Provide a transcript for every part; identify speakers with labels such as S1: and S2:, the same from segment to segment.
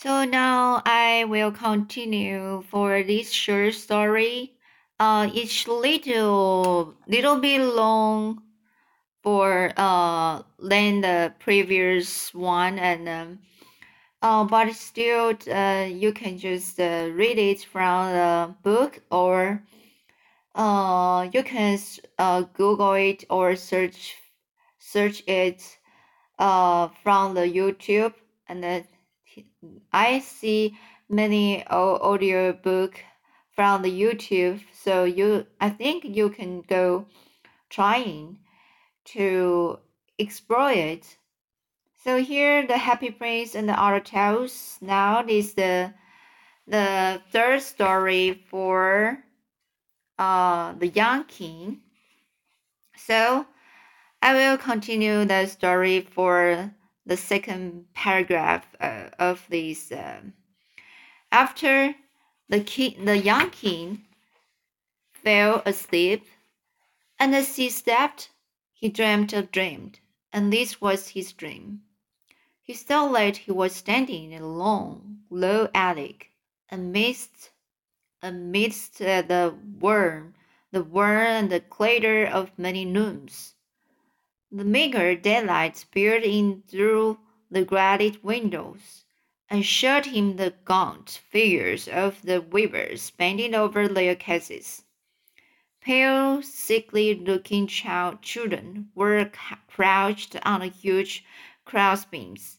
S1: So now I will continue for this short story. Uh, it's little little bit long for uh than the previous one, and um, uh, but still uh you can just uh, read it from the book or uh you can uh Google it or search search it uh from the YouTube and then I see many audio book from the YouTube, so you I think you can go trying to explore it. So here the Happy Prince and the Other Tales. Now is the the third story for uh the young king. So I will continue the story for the second paragraph uh, of this. Uh, after the king, the young king fell asleep, and as he slept, he dreamed a dream, and this was his dream. He saw that he was standing in a long, low attic, amidst amidst uh, the worm, the whir and the clatter of many looms. The meager daylight peered in through the grated windows, and showed him the gaunt figures of the weavers bending over their cases. Pale, sickly-looking child children were crouched on the huge crossbeams.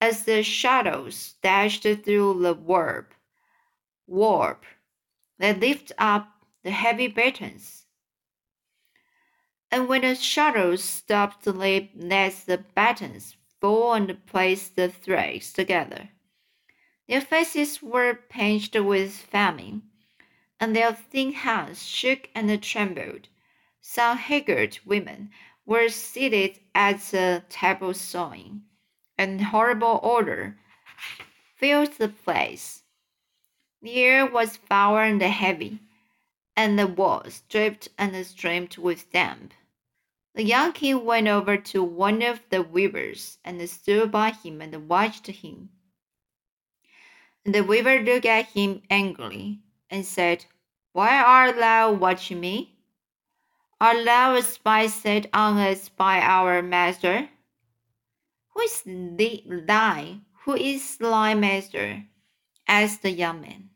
S1: As the shadows dashed through the warp, warp, they lifted up the heavy battens and when the shadows stopped to let the battens fall and place the threads together. Their faces were pinched with famine, and their thin hands shook and trembled. Some haggard women were seated at the table sewing, and horrible odor filled the place. The air was foul and heavy, and the walls dripped and streamed with damp. The young king went over to one of the weavers and stood by him and watched him. The weaver looked at him angrily and said, Why art thou watching me? Art thou a spy set on us by our master? Who is thy, who is thy master? asked the young man.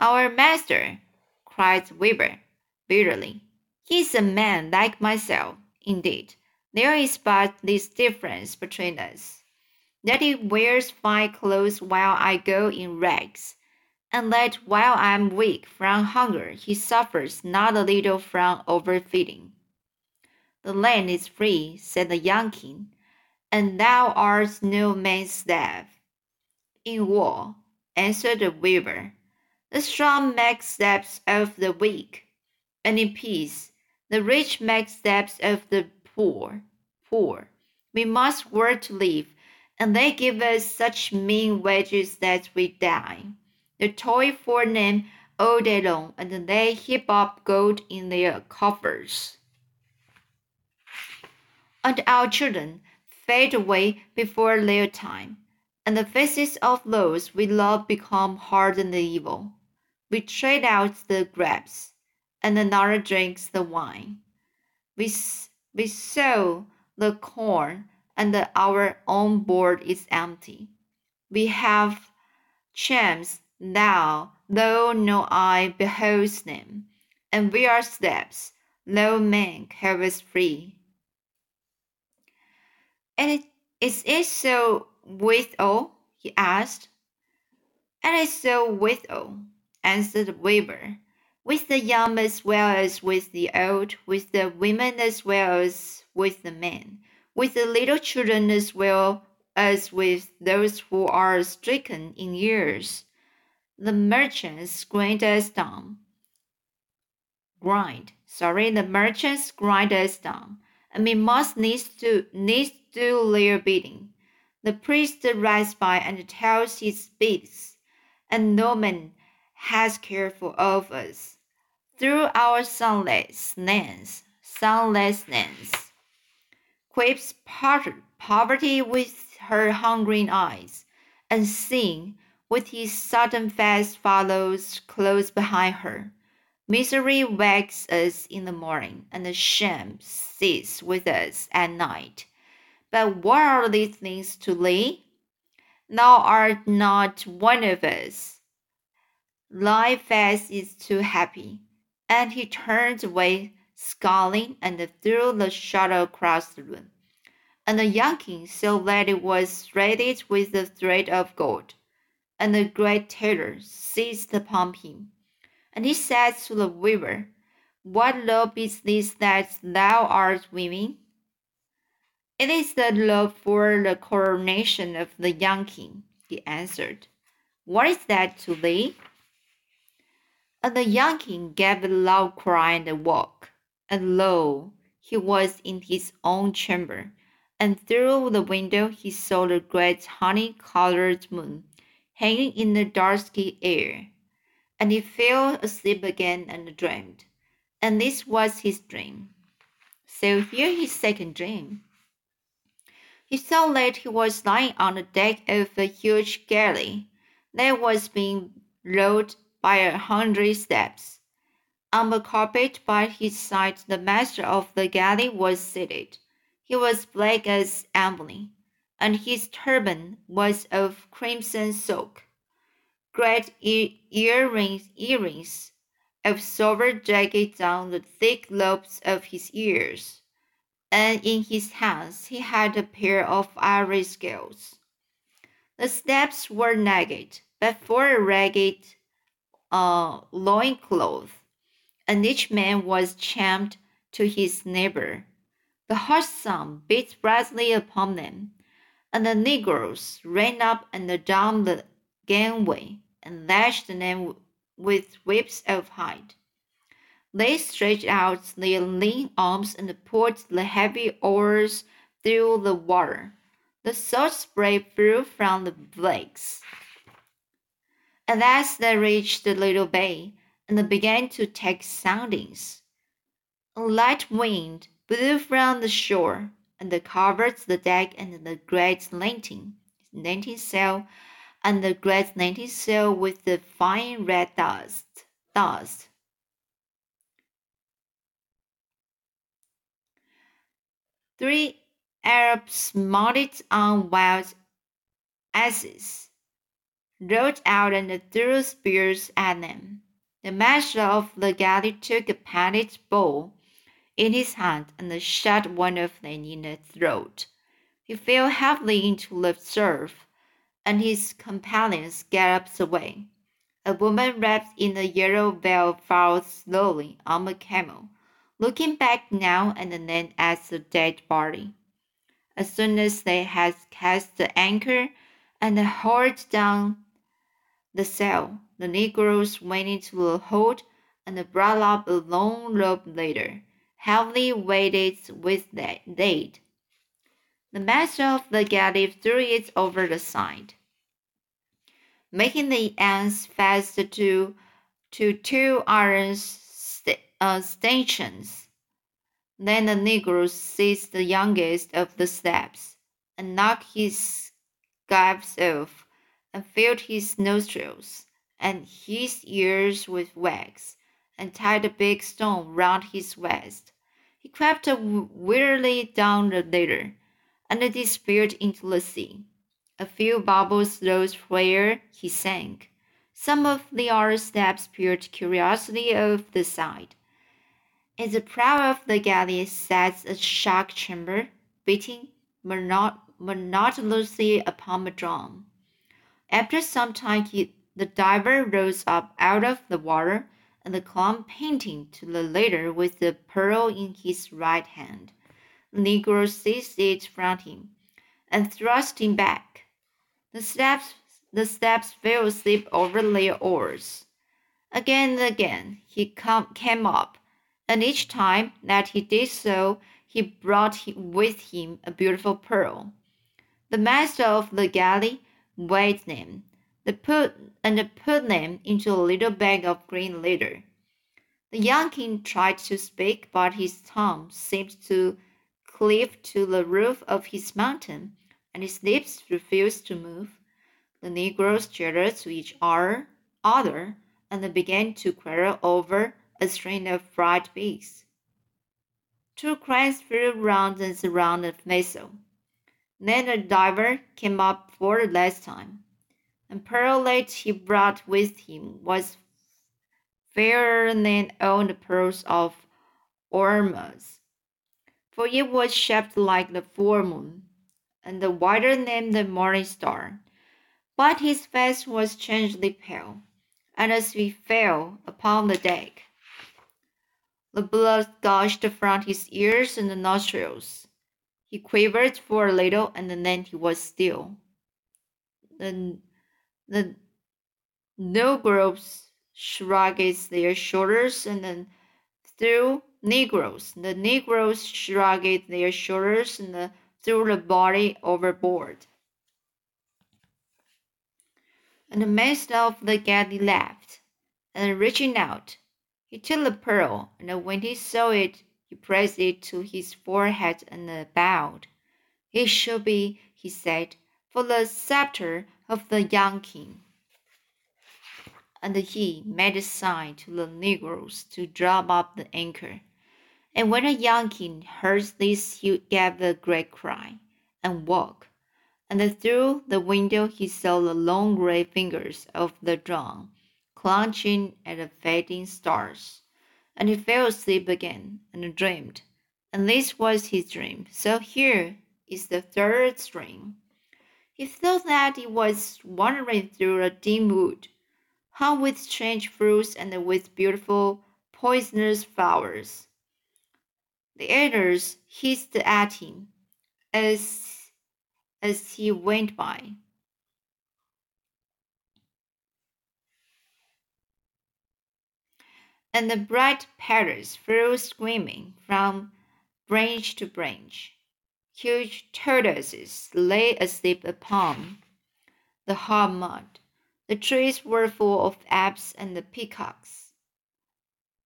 S1: Our master, cried the weaver bitterly. He is a man like myself, indeed. There is but this difference between us that he wears fine clothes while I go in rags, and that while I am weak from hunger, he suffers not a little from overfeeding. The land is free, said the young king, and thou art no man's slave. In war, answered the weaver, the strong makes steps of the weak and in peace. The rich make steps of the poor. Poor. We must work to live, and they give us such mean wages that we die. They toil for them all day long, and they heap up gold in their coffers. And our children fade away before their time, and the faces of those we love become hard and evil. We trade out the grapes and another drinks the wine. We, we sow the corn, and our own board is empty. We have champs now, though no eye beholds them, and we are steps, though man us free. And it, is it so with all? he asked. And it's so with all, answered the weaver with the young as well as with the old, with the women as well as with the men, with the little children as well as with those who are stricken in years. The merchants grind us down. Grind, sorry, the merchants grind us down, and we must needs to needs do their bidding. The priest rides by and tells his beads, and no man has care for all of us through our sunlessness, sunlessness. whips poverty with her hungering eyes, and sin, with his sudden fast, follows close behind her. Misery wakes us in the morning, and the shame sits with us at night. But what are these things to thee? Thou art not one of us. Thy face is too happy. And he turned away, scowling, and threw the shuttle across the room. And the young king saw that it was threaded with a thread of gold. And the great terror seized upon him. And he said to the weaver, What loaf is this that thou art weaving? It is the loaf for the coronation of the young king, he answered. What is that to thee? And the young king gave a loud cry and awoke. And lo, he was in his own chamber, and through the window he saw the great honey colored moon hanging in the dusky air. And he fell asleep again and dreamed. And this was his dream. So here his second dream. He saw that he was lying on the deck of a huge galley that was being rowed by a hundred steps. On the carpet by his side, the master of the galley was seated. He was black as ebony, and his turban was of crimson silk. Great e earrings, earrings of silver dragged down the thick lobes of his ears, and in his hands he had a pair of ivory scales. The steps were naked, but for a ragged a loincloth, and each man was chained to his neighbor. The hot sun beat brightly upon them, and the negroes ran up and down the gangway and lashed them with whips of hide. They stretched out their lean arms and pulled the heavy oars through the water. The salt spray flew from the blades. At last they reached the little bay and began to take soundings. A light wind blew from the shore and covered the deck and the great lantern, lantern sail, and the great lantern sail with the fine red dust. Dust. Three Arabs mounted on wild asses rode out and threw spears at them. The master of the galley took a painted bow in his hand and shot one of them in the throat. He fell heavily into the surf, and his companions galloped away. A woman wrapped in a yellow veil followed slowly on a camel, looking back now and then at the dead body. As soon as they had cast the anchor and hauled down the cell. The negroes went into the hold and brought up a long rope ladder, heavily weighted with lead. The master of the galley threw it over the side, making the ends fast to, to two iron st uh, stanchions. Then the negroes seized the youngest of the steps and knocked his gyves off and filled his nostrils and his ears with wax, and tied a big stone round his waist. He crept wearily down the ladder, and disappeared into the sea. A few bubbles rose where he sank. Some of the other steps peered curiously over the side. In the prow of the galley sat a shark chamber, beating monotonously upon a drum. After some time, he, the diver rose up out of the water and clung panting to the ladder with the pearl in his right hand. The negro seized it from him and thrust him back. The steps, the steps fell asleep over their oars. Again and again he come, came up, and each time that he did so, he brought with him a beautiful pearl. The master of the galley weighed them, the put, and put them into a little bag of green leather. The young king tried to speak, but his tongue seemed to cleaved to the roof of his mountain, and his lips refused to move. The negroes chattered to each other and began to quarrel over a string of fried pigs. Two cranes flew round and surrounded the vessel. Then a diver came up for the last time, and pearl that he brought with him was fairer than all the pearls of Ormuz, for it was shaped like the full moon, and the wider than the morning star. But his face was strangely pale, and as he fell upon the deck, the blood gushed from his ears and nostrils. He quivered for a little, and then he was still. The, the negroes shrugged their shoulders and then threw Negroes. The Negroes shrugged their shoulders and threw the body overboard. And the master of the galley laughed, and reaching out, he took the pearl, and when he saw it, he pressed it to his forehead and bowed. It should be, he said, for the scepter of the young king. And he made a sign to the negroes to draw up the anchor. And when the young king heard this, he gave a great cry and woke. And through the window he saw the long gray fingers of the dawn clutching at the fading stars. And he fell asleep again and dreamed. And this was his dream. So here is the third string. He thought that he was wandering through a dim wood, hung with strange fruits and with beautiful poisonous flowers. The others hissed at him as, as he went by. And the bright parrots flew screaming from branch to branch. Huge tortoises lay asleep upon the hard mud. The trees were full of apes and the peacocks.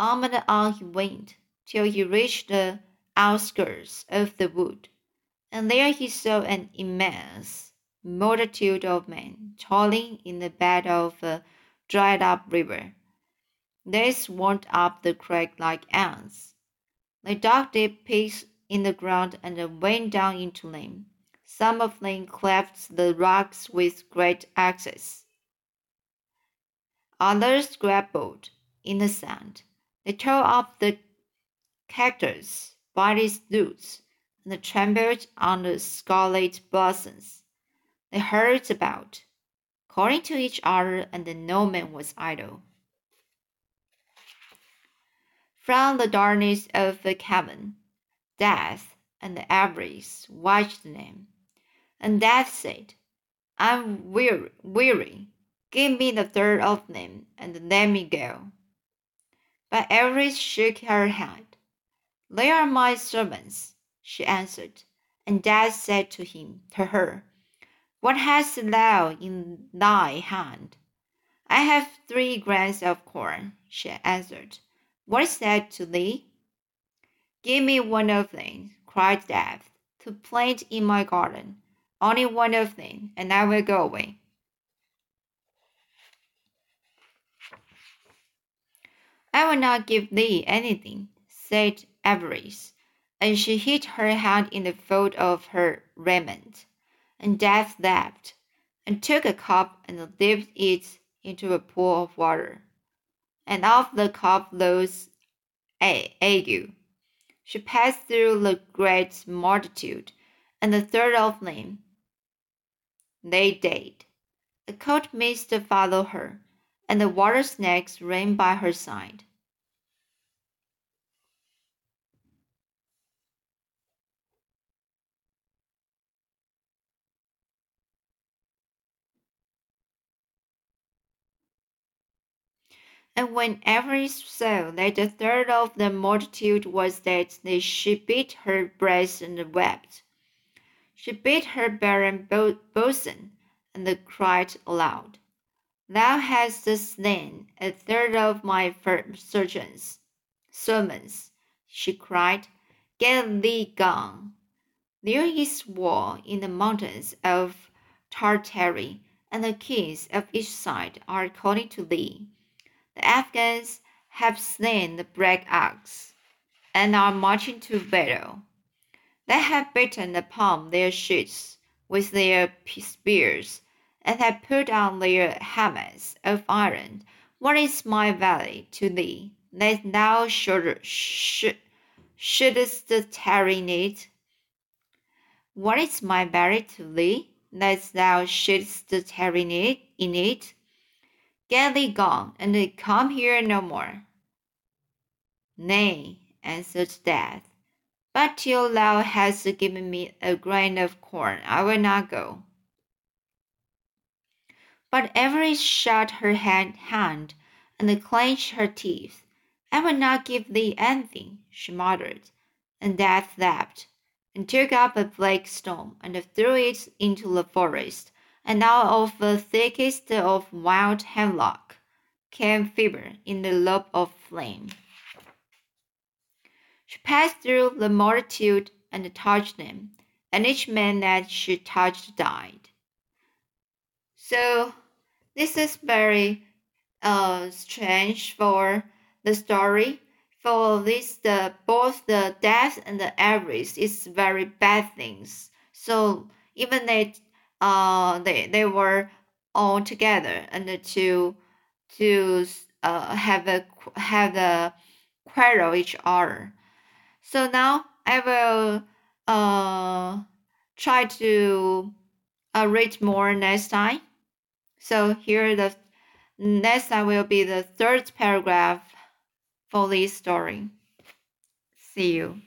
S1: On and on he went till he reached the outskirts of the wood, and there he saw an immense multitude of men toiling in the bed of a dried up river. They swarmed up the creek like ants. They dug deep pits in the ground and went down into them. Some of them cleft the rocks with great axes. Others scrabbled in the sand. They tore up the cactus by its roots and trampled on the scarlet blossoms. They hurried about, calling to each other, and no man was idle. From the darkness of the cavern, Death and the avarice watched them, and Death said, I'm weary, weary. Give me the third of them, and let me go. But Avarice shook her head. They are my servants, she answered. And Death said to him, to her, What hast thou in thy hand? I have three grains of corn, she answered. What is that to thee? Give me one of them, cried Death, to plant in my garden. Only one of them, and I will go away. I will not give thee anything, said avarice, and she hid her hand in the fold of her raiment. And Death laughed, and took a cup and dipped it into a pool of water. And off the rose ague. She passed through the great multitude, and the third of them they died. A cold mist followed her, and the water snakes ran by her side. And when Avarice saw that a third of the multitude was dead, she beat her breast and wept. She beat her barren bosom and cried aloud, Thou hast slain a third of my surgeons, servants. She cried, Get thee gone, There is war in the mountains of Tartary, and the kings of each side are calling to thee. The Afghans have slain the black ox, and are marching to battle. They have beaten upon their shields with their spears, and have put on their helmets of iron. What is my valley to thee, that thou should, should, shouldest tarry in it? What is my valley to thee, that thou shouldst tarry in it? Get thee gone, and come here no more. Nay, answered Death, but till thou hast given me a grain of corn, I will not go. But Avarice shut her hand, hand and clenched her teeth. I will not give thee anything, she muttered, and Death laughed, and took up a black stone and threw it into the forest, and out of the thickest of wild hemlock came fever in the lobe of flame. She passed through the multitude and touched them, and each man that she touched died. So this is very uh, strange for the story. For this, the both the death and the avarice is very bad things. So even they uh they they were all together and to to uh have a have a quarrel each other. So now I will uh try to uh, read more next time. So here the next time will be the third paragraph for this story. See you.